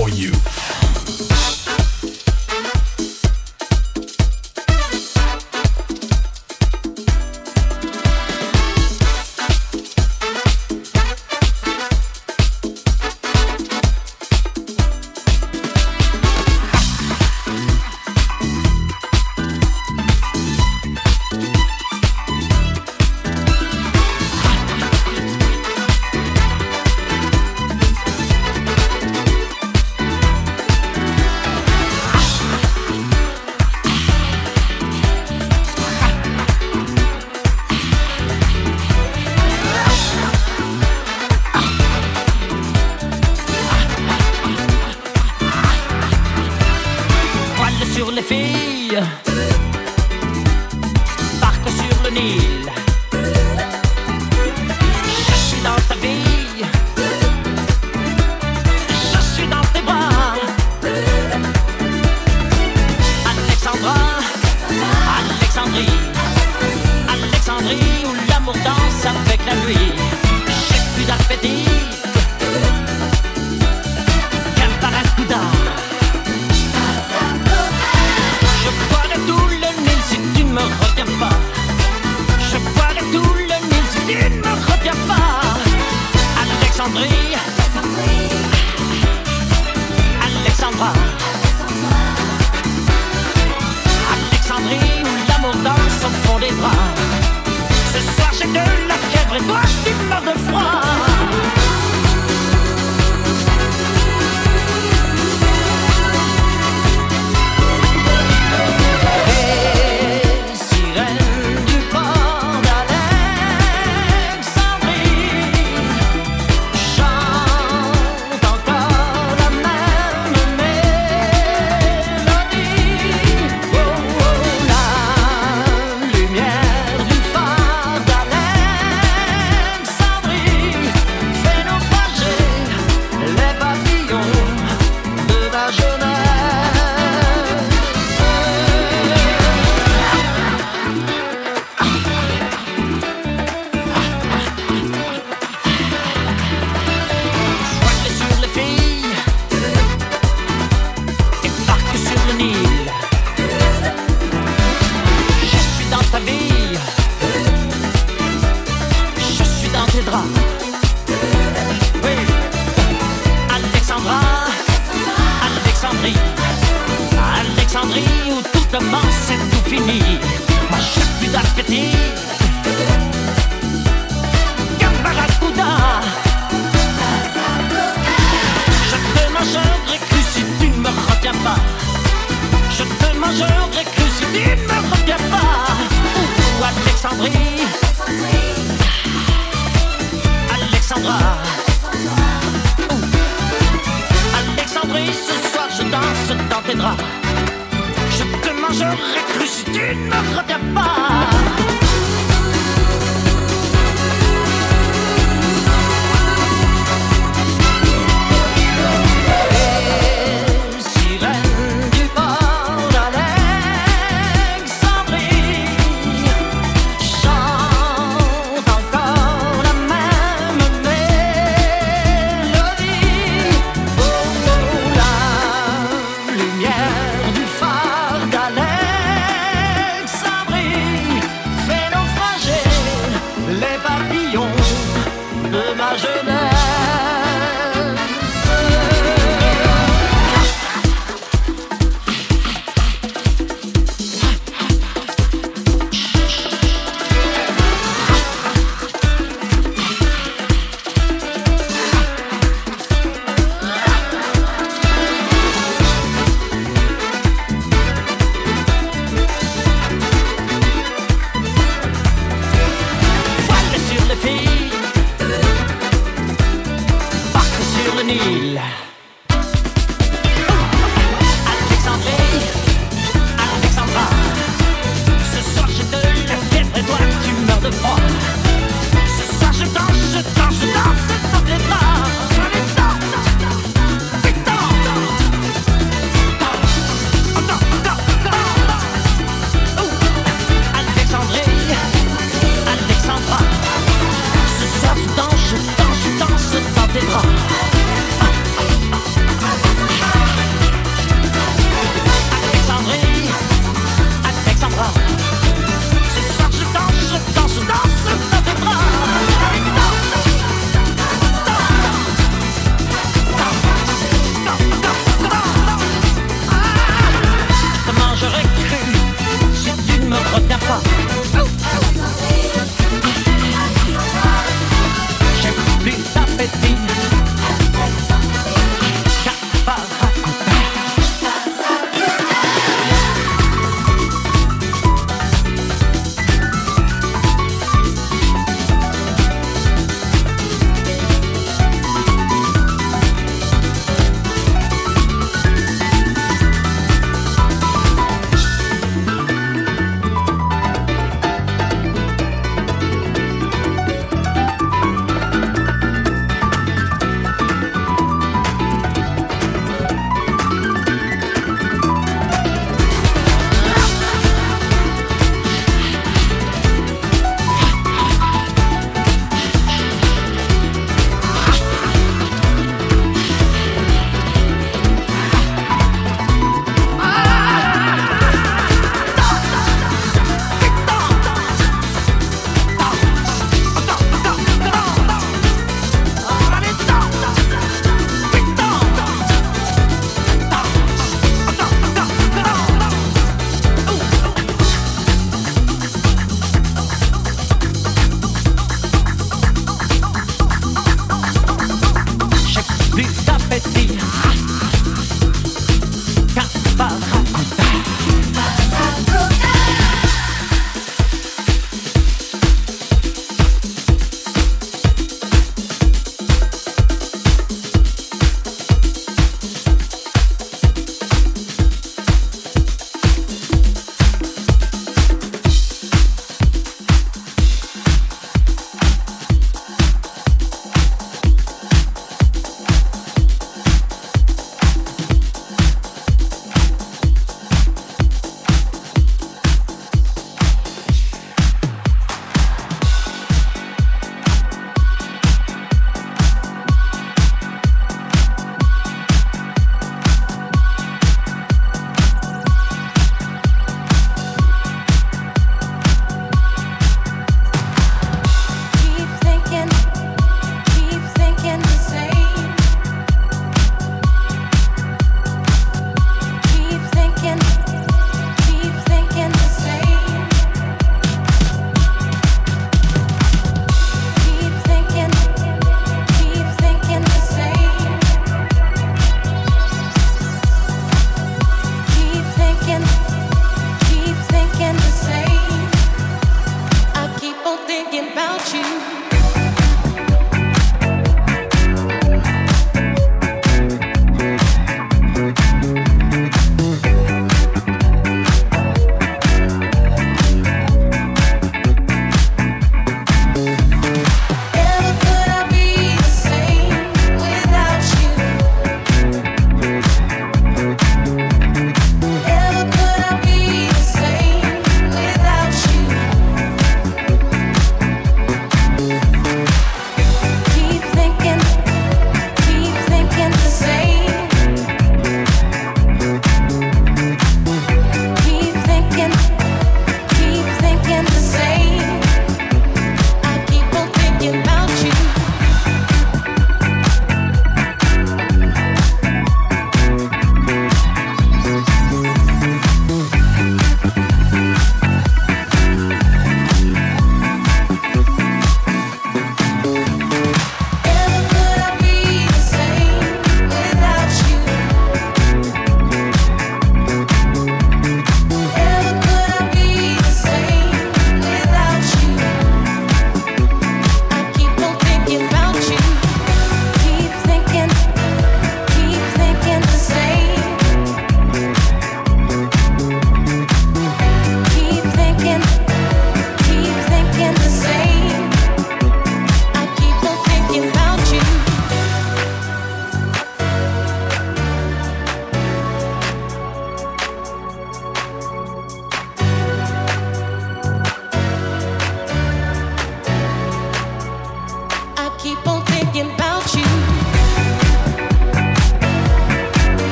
for you.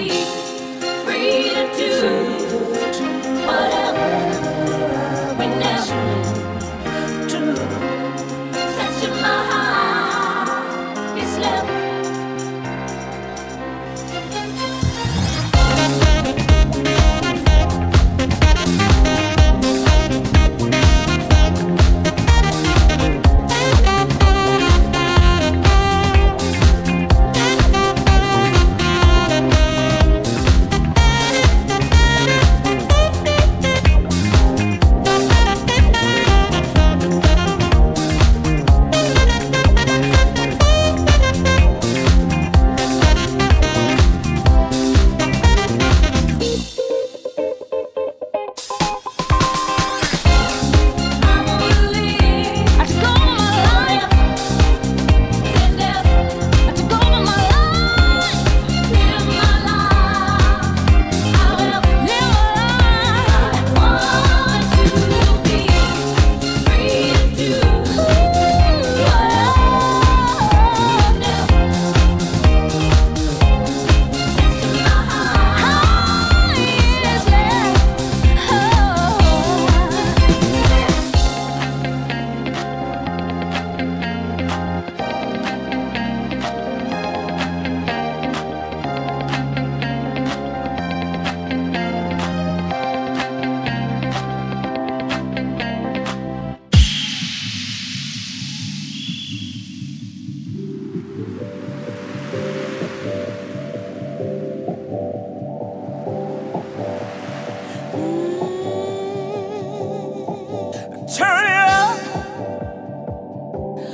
You.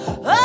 Oh.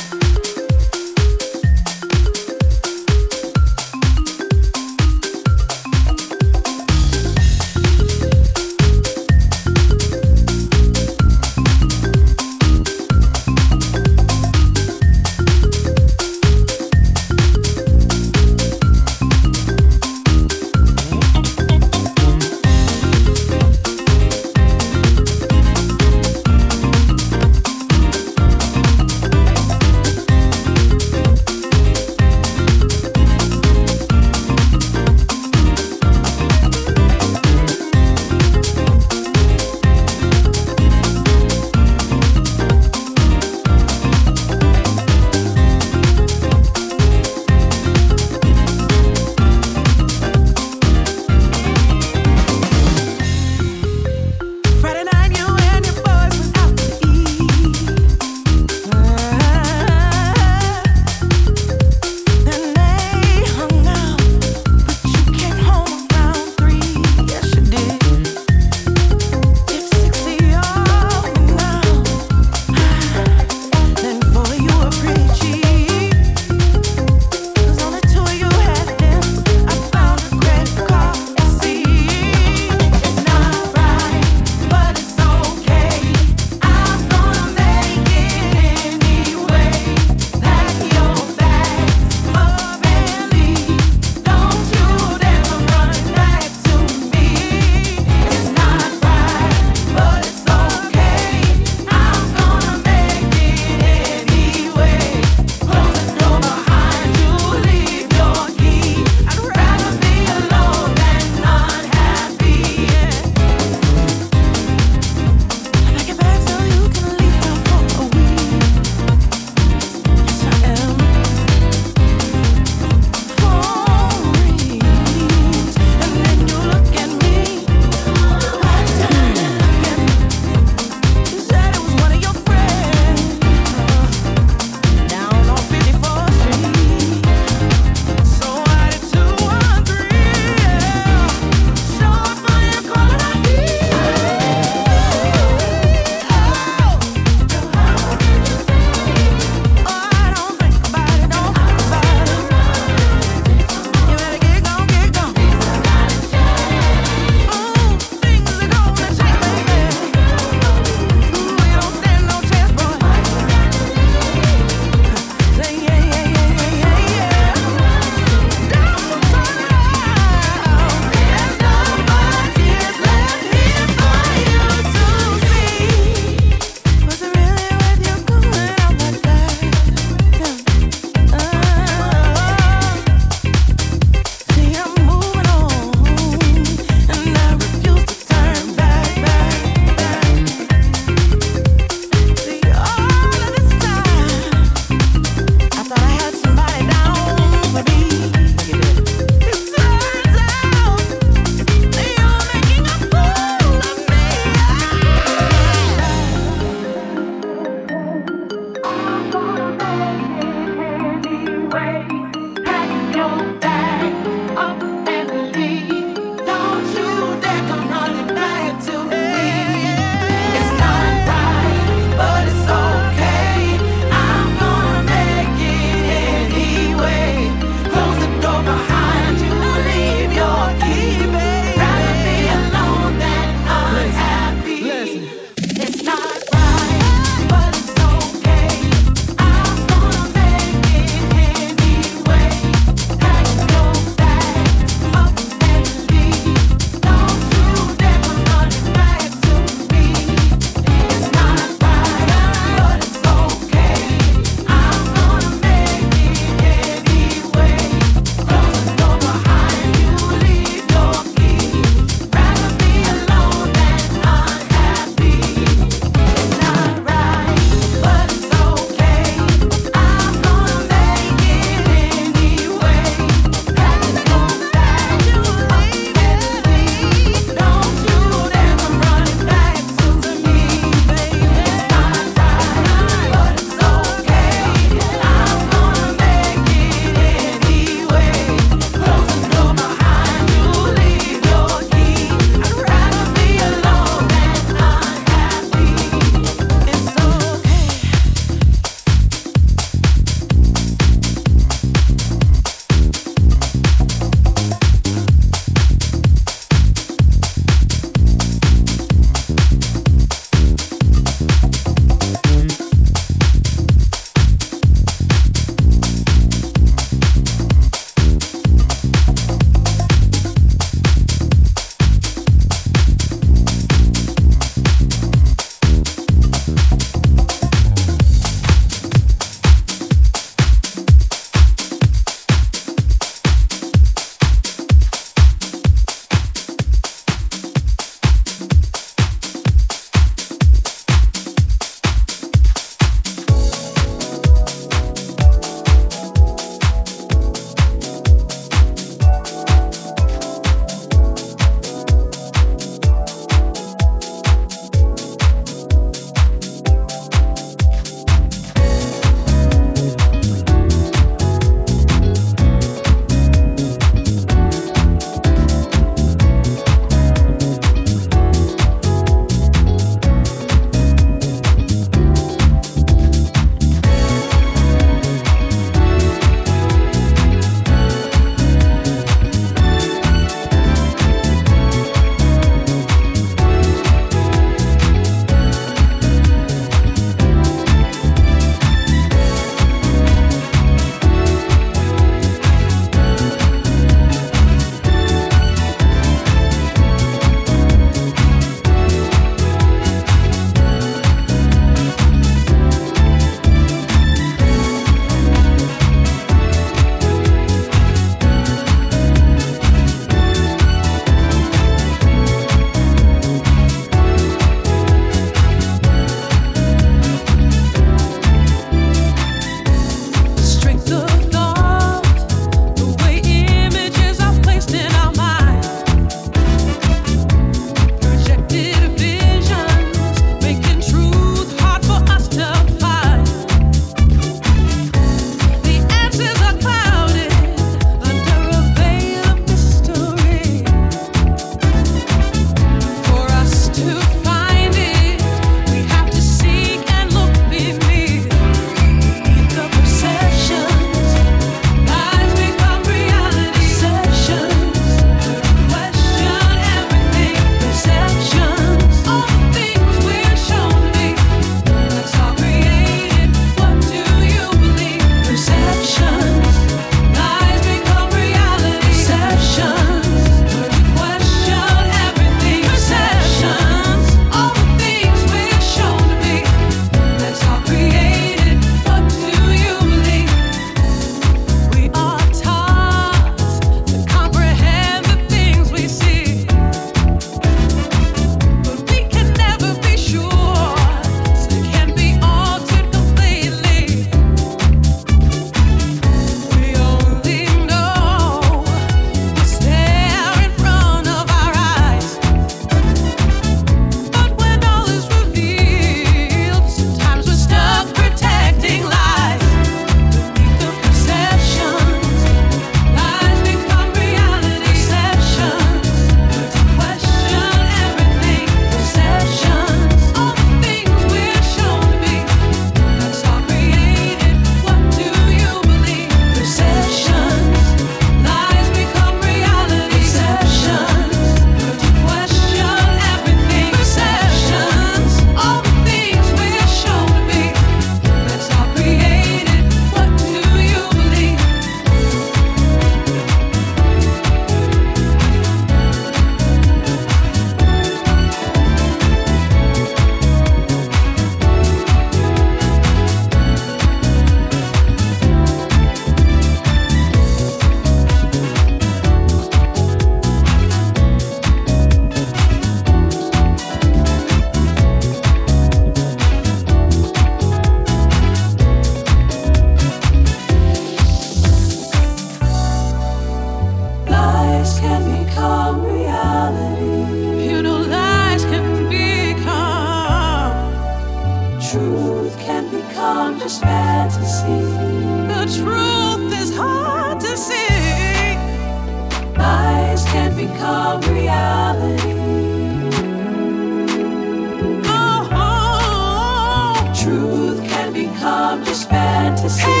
Oh,